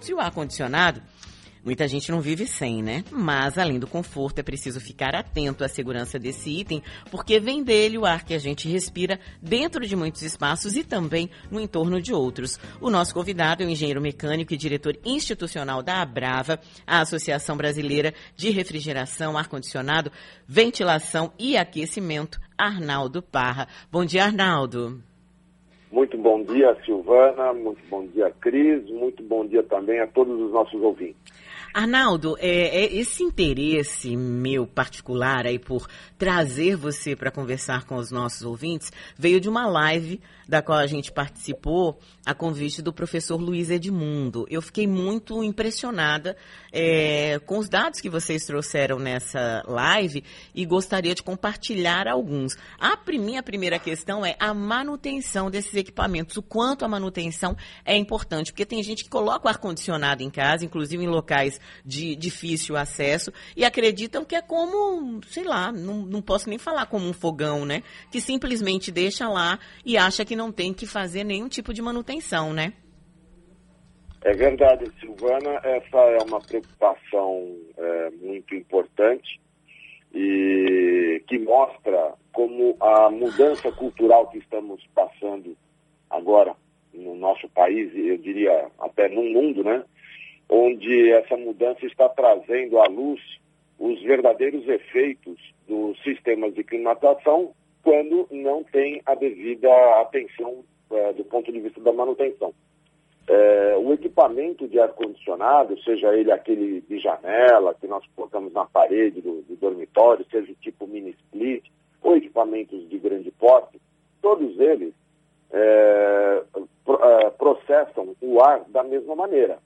Se o ar-condicionado Muita gente não vive sem, né? Mas além do conforto, é preciso ficar atento à segurança desse item, porque vem dele o ar que a gente respira dentro de muitos espaços e também no entorno de outros. O nosso convidado é o engenheiro mecânico e diretor institucional da Abrava, a Associação Brasileira de Refrigeração, Ar-Condicionado, Ventilação e Aquecimento, Arnaldo Parra. Bom dia, Arnaldo. Muito bom dia, Silvana. Muito bom dia, Cris. Muito bom dia também a todos os nossos ouvintes. Arnaldo, é, é, esse interesse meu particular aí por trazer você para conversar com os nossos ouvintes veio de uma live da qual a gente participou a convite do professor Luiz Edmundo. Eu fiquei muito impressionada é, com os dados que vocês trouxeram nessa live e gostaria de compartilhar alguns. A minha primeira questão é a manutenção desses equipamentos, o quanto a manutenção é importante, porque tem gente que coloca o ar-condicionado em casa, inclusive em locais de difícil acesso, e acreditam que é como, sei lá, não, não posso nem falar como um fogão, né? Que simplesmente deixa lá e acha que não tem que fazer nenhum tipo de manutenção, né? É verdade, Silvana. Essa é uma preocupação é, muito importante e que mostra como a mudança cultural que estamos passando agora no nosso país, eu diria até no mundo, né? Onde essa mudança está trazendo à luz os verdadeiros efeitos dos sistemas de climatização quando não tem a devida atenção é, do ponto de vista da manutenção. É, o equipamento de ar-condicionado, seja ele aquele de janela que nós colocamos na parede do, do dormitório, seja o tipo mini split, ou equipamentos de grande porte, todos eles é, pro, processam o ar da mesma maneira.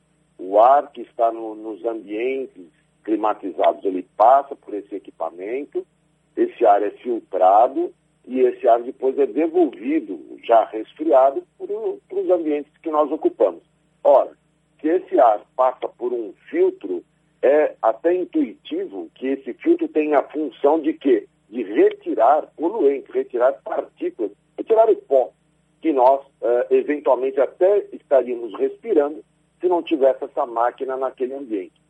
O ar que está no, nos ambientes climatizados, ele passa por esse equipamento, esse ar é filtrado e esse ar depois é devolvido, já resfriado, para os ambientes que nós ocupamos. Ora, se esse ar passa por um filtro, é até intuitivo que esse filtro tem a função de quê? De retirar poluentes, retirar partículas, retirar o pó, que nós uh, eventualmente até estaríamos respirando se não tivesse essa máquina naquele ambiente.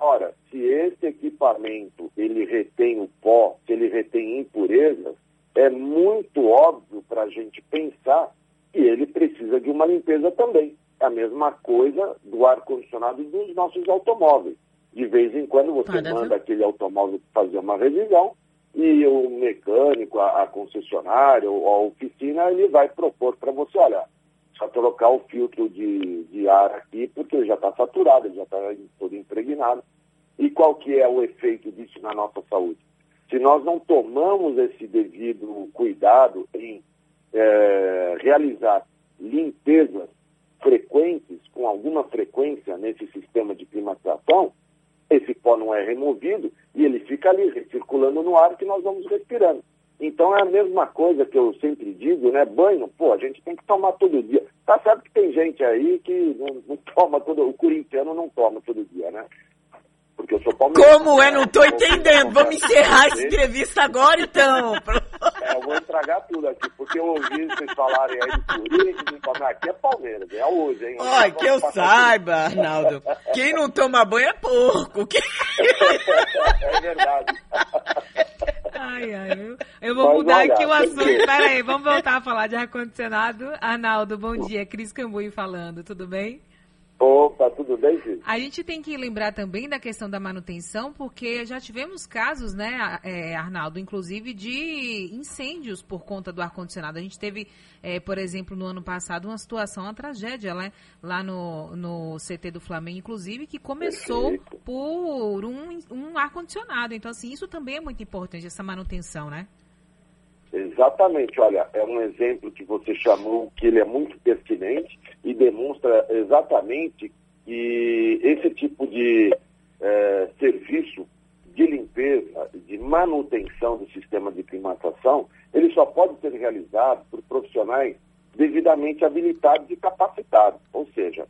Ora, se esse equipamento ele retém o pó, se ele retém impurezas, é muito óbvio para a gente pensar que ele precisa de uma limpeza também. É a mesma coisa do ar-condicionado dos nossos automóveis. De vez em quando você manda aquele automóvel fazer uma revisão e o mecânico, a, a concessionária ou a oficina, ele vai propor para você, olha, só trocar o filtro de, de ar aqui porque ele já está saturado, já está todo impregnado. E qual que é o efeito disso na nossa saúde? Se nós não tomamos esse devido cuidado em é, realizar limpezas frequentes, com alguma frequência nesse sistema de climatização, esse pó não é removido e ele fica ali circulando no ar que nós vamos respirando. Então é a mesma coisa que eu sempre digo, né? Banho, pô, a gente tem que tomar todo dia. Tá certo que tem gente aí que não, não toma todo, o corintiano não toma todo dia, né? Porque eu sou palmeirense. Como é? Não estou entendendo. Vamos encerrar essa entrevista agora, então. É, eu vou estragar tudo aqui, porque eu ouvi vocês falarem aí do Corinthians, aqui é Palmeiras, é hoje, hein? Olha, que eu saiba, Arnaldo, quem não toma banho é porco. Quem... É verdade. Ai, ai, eu, eu vou mudar olha, aqui o assunto. Pera aí, vamos voltar a falar de ar-condicionado. Arnaldo, bom dia. Cris Cambuí falando, tudo bem? Opa, tudo bem? A gente tem que lembrar também da questão da manutenção, porque já tivemos casos, né, é, Arnaldo, inclusive de incêndios por conta do ar-condicionado. A gente teve, é, por exemplo, no ano passado, uma situação, uma tragédia né, lá no, no CT do Flamengo, inclusive, que começou Perfeito. por um, um ar-condicionado. Então, assim, isso também é muito importante, essa manutenção, né? Exatamente, olha, é um exemplo que você chamou que ele é muito pertinente e demonstra exatamente que esse tipo de é, serviço de limpeza, de manutenção do sistema de climatização, ele só pode ser realizado por profissionais devidamente habilitados e capacitados. Ou seja,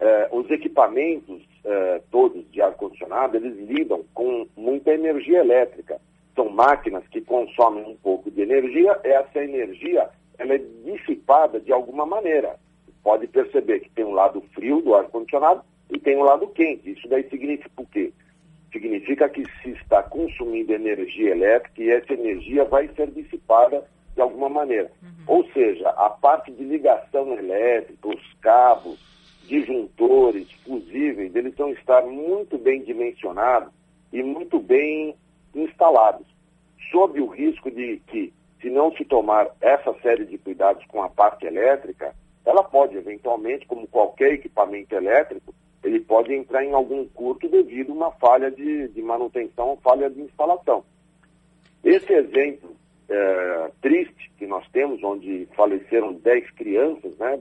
é, os equipamentos é, todos de ar-condicionado, eles lidam com muita energia elétrica são máquinas que consomem um pouco de energia, essa energia ela é dissipada de alguma maneira. Pode perceber que tem um lado frio do ar-condicionado e tem o lado quente. Isso daí significa o quê? Significa que se está consumindo energia elétrica e essa energia vai ser dissipada de alguma maneira. Uhum. Ou seja, a parte de ligação elétrica, os cabos, disjuntores, fusíveis, eles vão estar muito bem dimensionados e muito bem instalados, sob o risco de que, se não se tomar essa série de cuidados com a parte elétrica, ela pode, eventualmente, como qualquer equipamento elétrico, ele pode entrar em algum curto devido a uma falha de, de manutenção ou falha de instalação. Esse exemplo é, triste que nós temos, onde faleceram 10 crianças, né?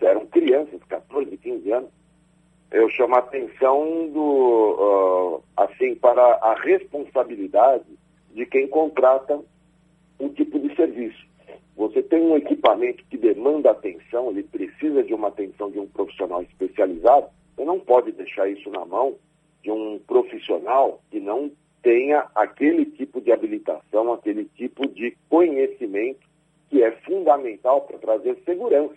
Eram crianças, 14, 15 anos. Eu chamo a atenção do, uh, assim, para a responsabilidade de quem contrata um tipo de serviço. Você tem um equipamento que demanda atenção, ele precisa de uma atenção de um profissional especializado, você não pode deixar isso na mão de um profissional que não tenha aquele tipo de habilitação, aquele tipo de conhecimento que é fundamental para trazer segurança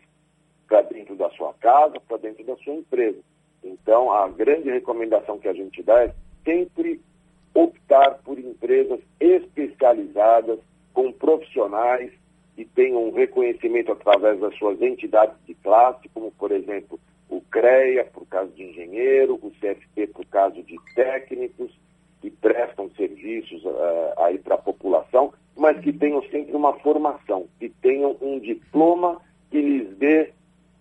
para dentro da sua casa, para dentro da sua empresa. Então, a grande recomendação que a gente dá é sempre optar por empresas especializadas, com profissionais tenham um reconhecimento através das suas entidades de classe, como, por exemplo, o CREA, por caso de engenheiro, o CFP, por caso de técnicos, que prestam serviços uh, aí para a população, mas que tenham sempre uma formação, que tenham um diploma que lhes dê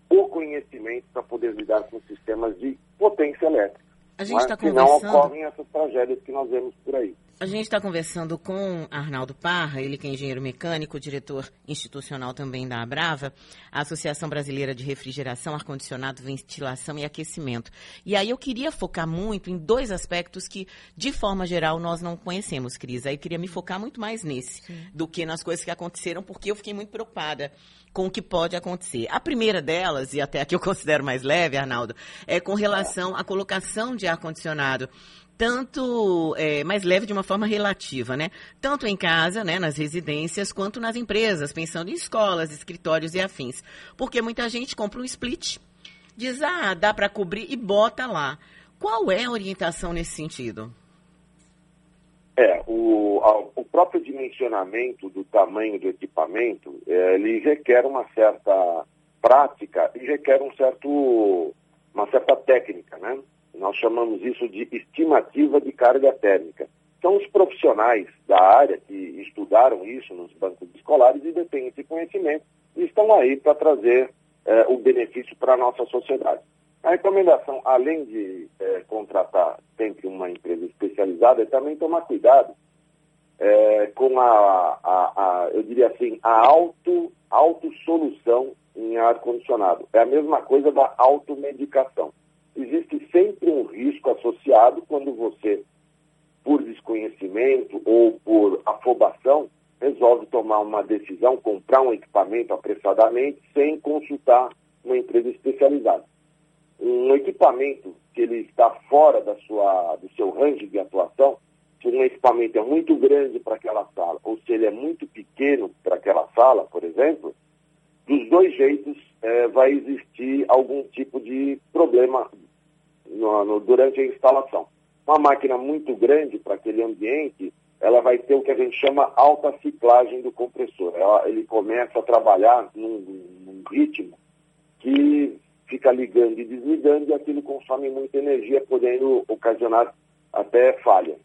o conhecimento para poder lidar com sistemas de potência elétrica. A gente está conversando... não ocorrem essas tragédias que nós vemos por aí. A gente está conversando com Arnaldo Parra, ele que é engenheiro mecânico, diretor institucional também da Abrava, a Associação Brasileira de Refrigeração, Ar-Condicionado, Ventilação e Aquecimento. E aí eu queria focar muito em dois aspectos que, de forma geral, nós não conhecemos, Cris. Aí eu queria me focar muito mais nesse Sim. do que nas coisas que aconteceram, porque eu fiquei muito preocupada com o que pode acontecer. A primeira delas, e até a que eu considero mais leve, Arnaldo, é com relação à colocação de ar-condicionado tanto é, mais leve de uma forma relativa, né? Tanto em casa, né, nas residências, quanto nas empresas, pensando em escolas, escritórios e afins. Porque muita gente compra um split, diz, ah, dá para cobrir e bota lá. Qual é a orientação nesse sentido? É, o, o próprio dimensionamento do tamanho do equipamento, é, ele requer uma certa prática e requer um certo, uma certa técnica, né? Nós chamamos isso de estimativa de carga térmica. São os profissionais da área que estudaram isso nos bancos escolares e detêm esse conhecimento e estão aí para trazer eh, o benefício para a nossa sociedade. A recomendação, além de eh, contratar sempre uma empresa especializada, é também tomar cuidado eh, com a, a, a, eu diria assim, a auto, autossolução em ar-condicionado. É a mesma coisa da automedicação existe sempre um risco associado quando você, por desconhecimento ou por afobação, resolve tomar uma decisão, comprar um equipamento apressadamente, sem consultar uma empresa especializada. Um equipamento que ele está fora da sua, do seu range de atuação, se um equipamento é muito grande para aquela sala, ou se ele é muito pequeno para aquela sala, por exemplo, dos dois jeitos é, vai existir algum tipo de problema no, no, durante a instalação. Uma máquina muito grande para aquele ambiente, ela vai ter o que a gente chama alta ciclagem do compressor. Ela, ele começa a trabalhar num, num ritmo que fica ligando e desligando e aquilo consome muita energia, podendo ocasionar até falha.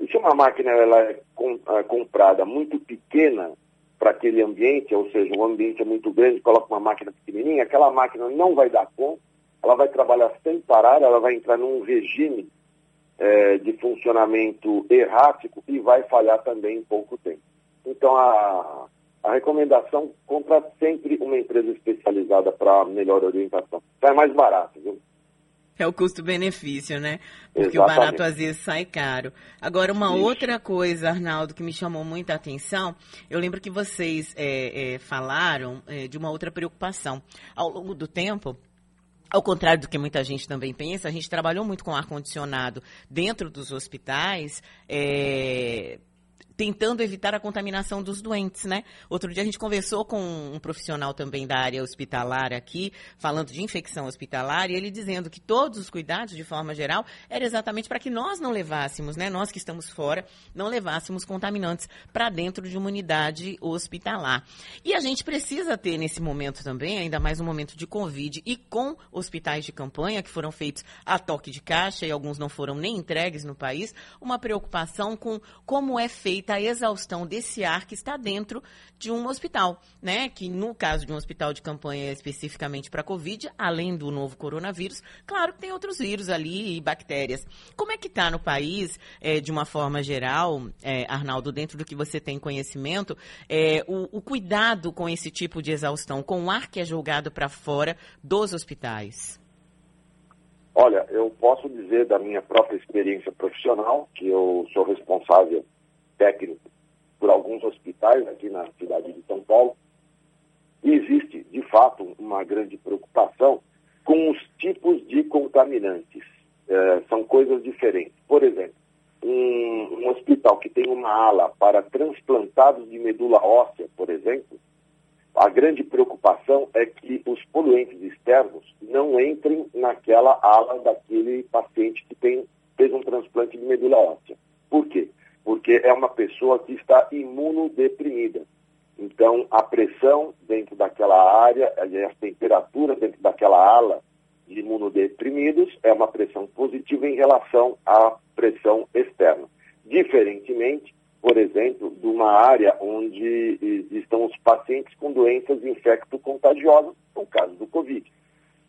E se uma máquina ela é, com, é comprada muito pequena para aquele ambiente, ou seja, o ambiente é muito grande, coloca uma máquina pequenininha, aquela máquina não vai dar conta ela vai trabalhar sem parar, ela vai entrar num regime é, de funcionamento errático e vai falhar também em pouco tempo. Então, a, a recomendação, contrate sempre uma empresa especializada para melhor orientação. É mais barato, viu? É o custo-benefício, né? Porque Exatamente. o barato às vezes sai caro. Agora, uma Isso. outra coisa, Arnaldo, que me chamou muita atenção, eu lembro que vocês é, é, falaram é, de uma outra preocupação. Ao longo do tempo, ao contrário do que muita gente também pensa, a gente trabalhou muito com ar-condicionado dentro dos hospitais, é, tentando evitar a contaminação dos doentes, né? Outro dia a gente conversou com um profissional também da área hospitalar aqui, falando de infecção hospitalar, e ele dizendo que todos os cuidados, de forma geral, era exatamente para que nós não levássemos, né? Nós que estamos fora, não levássemos contaminantes para dentro de uma unidade hospitalar. E a gente precisa ter nesse momento também, ainda mais um momento de Covid e com hospitais de campanha que foram feitos a toque de caixa e alguns não foram nem entregues no país, uma preocupação com como é feita a exaustão desse ar que está dentro de um hospital, né? Que no caso de um hospital de campanha especificamente para Covid, além do novo coronavírus, claro que tem outros vírus ali e bactérias. Como é que está no país, é, de uma forma geral, é, Arnaldo, dentro do que você tem conhecimento, é, o, o cuidado com esse tipo de exaustão, com o ar que é jogado para fora dos hospitais? Olha, eu posso dizer da minha própria experiência profissional, que eu sou responsável técnico por alguns hospitais aqui na cidade de São Paulo, e existe, de fato, uma grande preocupação com os tipos de contaminantes. É, são coisas diferentes. Por exemplo, um, um hospital que tem uma ala para transplantados de medula óssea, por exemplo, a grande preocupação é que os poluentes externos não entrem naquela ala daquele paciente que tem, fez um transplante de medula óssea. Por quê? Porque é uma pessoa que está imunodeprimida. Então, a pressão dentro daquela área, a temperatura dentro daquela ala de imunodeprimidos é uma pressão positiva em relação à pressão externa. Diferentemente, por exemplo, de uma área onde estão os pacientes com doenças infecto-contagiosas, no caso do Covid.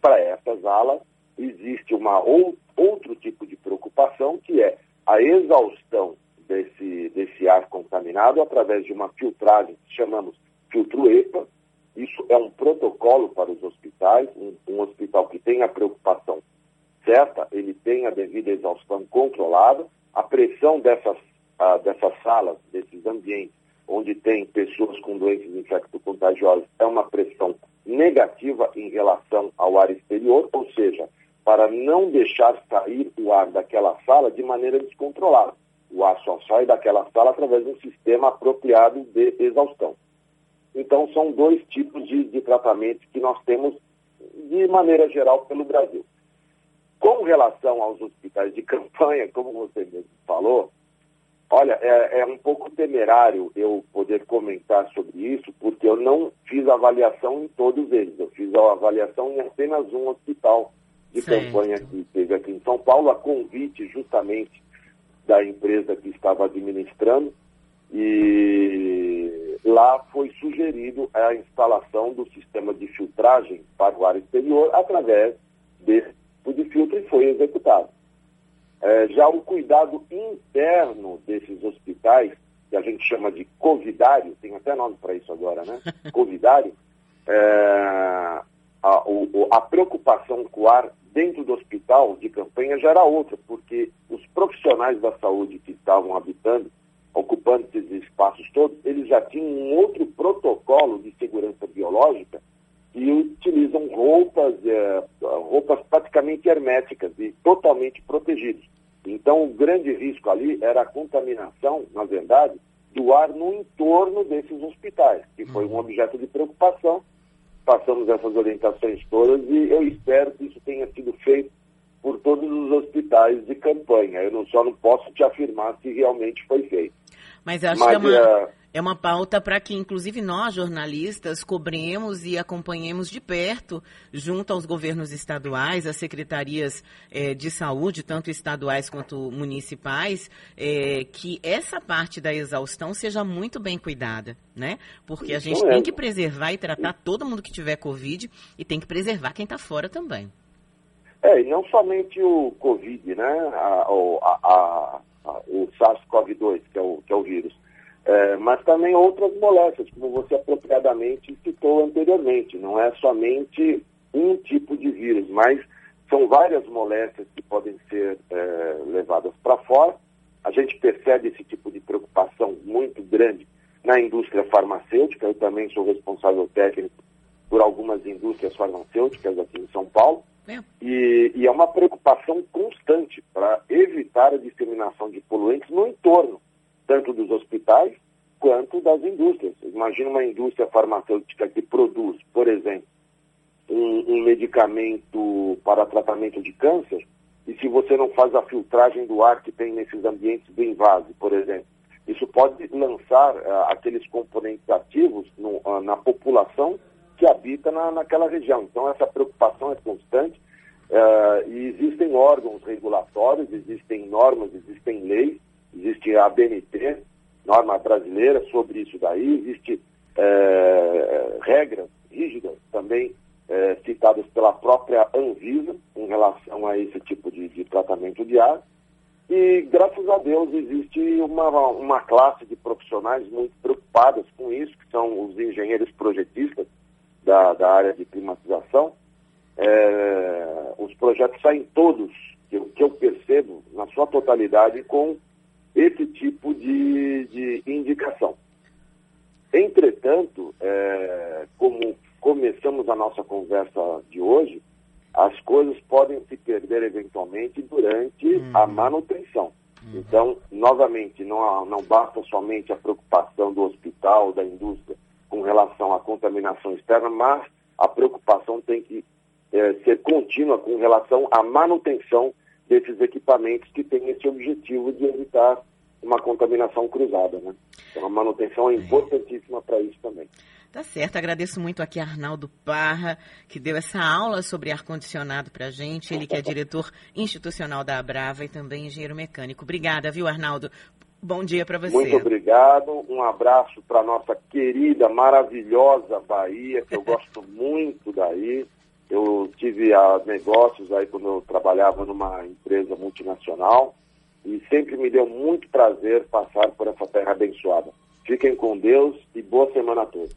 Para essas alas, existe uma ou, outro tipo de preocupação, que é a exaustão desse, desse ar contaminado através de uma filtragem que chamamos filtro EPA. Isso é um protocolo para os hospitais, um, um hospital que tem a preocupação certa, ele tem a devida exaustão controlada, a pressão dessas ah, dessas salas, desses ambientes, onde tem pessoas com doenças infecto-contagiosas, é uma pressão negativa em relação ao ar exterior, ou seja, para não deixar sair o ar daquela sala de maneira descontrolada. O ar só sai daquela sala através de um sistema apropriado de exaustão. Então, são dois tipos de, de tratamento que nós temos de maneira geral pelo Brasil. Com relação aos hospitais de campanha, como você mesmo falou, Olha, é, é, um pouco temerário eu poder comentar sobre isso, porque eu não fiz avaliação em todos eles. Eu fiz a avaliação em apenas um hospital de Sim. campanha que teve aqui em São Paulo, a convite justamente da empresa que estava administrando. E lá foi sugerido a instalação do sistema de filtragem para o ar exterior através desse tipo de filtro e foi executado. É, já o cuidado interno desses hospitais, que a gente chama de covidário, tem até nome para isso agora, né? Covidário, é, a, a preocupação com o ar dentro do hospital de campanha já era outra, porque os profissionais da saúde que estavam habitando, ocupando esses espaços todos, eles já tinham um outro protocolo de segurança biológica e utilizam roupas, é, roupas praticamente herméticas e totalmente protegidos. Então, o grande risco ali era a contaminação, na verdade, do ar no entorno desses hospitais, que foi um uhum. objeto de preocupação. Passamos essas orientações todas e eu espero que isso tenha sido feito por todos de campanha. Eu não, só não posso te afirmar se realmente foi feito. Mas eu acho Mas, que é uma, uh, é uma pauta para que, inclusive, nós, jornalistas, cobremos e acompanhemos de perto, junto aos governos estaduais, às secretarias eh, de saúde, tanto estaduais quanto municipais, eh, que essa parte da exaustão seja muito bem cuidada, né? Porque a gente tem que preservar e tratar todo mundo que tiver Covid e tem que preservar quem está fora também. É, e não somente o Covid, né? A, a, a, o SARS-CoV-2, que, é o, que é o vírus é, mas também outras moléstias, como você apropriadamente citou anteriormente. Não é somente um tipo de vírus, mas são várias moléstias que podem ser é, levadas para fora. A gente percebe esse tipo de preocupação muito grande na indústria farmacêutica. Eu também sou responsável técnico por algumas indústrias farmacêuticas aqui em São Paulo. E, e é uma preocupação constante para evitar a disseminação de poluentes no entorno tanto dos hospitais quanto das indústrias. Imagina uma indústria farmacêutica que produz, por exemplo, um, um medicamento para tratamento de câncer, e se você não faz a filtragem do ar que tem nesses ambientes do invase, por exemplo, isso pode lançar uh, aqueles componentes ativos no, uh, na população que habita na, naquela região. Então, essa preocupação é constante uh, e existem órgãos regulatórios, existem normas, existem leis, existe a ABNT, norma brasileira sobre isso daí, existe regras rígidas também citadas pela própria Anvisa em relação a esse tipo de, de tratamento de ar. E, graças a Deus, existe uma, uma classe de profissionais muito preocupadas com isso, que são os engenheiros projetistas da, da área de climatização. É, os projetos saem todos, que eu, que eu percebo, na sua totalidade, com esse tipo de, de indicação. Entretanto, é, como começamos a nossa conversa de hoje, as coisas podem se perder eventualmente durante uhum. a manutenção. Uhum. Então, novamente, não, não basta somente a preocupação do hospital, da indústria, com relação à contaminação externa, mas a preocupação tem que é, ser contínua com relação à manutenção desses equipamentos que têm esse objetivo de evitar uma contaminação cruzada. Né? Então, a manutenção é, importantíssima para isso também. Tá certo, agradeço muito aqui a Arnaldo Parra, que deu essa aula sobre ar-condicionado para a gente. Ele que é diretor institucional da Abrava e também engenheiro mecânico. Obrigada, viu, Arnaldo? Bom dia para você. Muito obrigado. Um abraço para nossa querida, maravilhosa Bahia, que eu gosto muito daí. Eu tive a negócios aí quando eu trabalhava numa empresa multinacional e sempre me deu muito prazer passar por essa terra abençoada. Fiquem com Deus e boa semana a todos.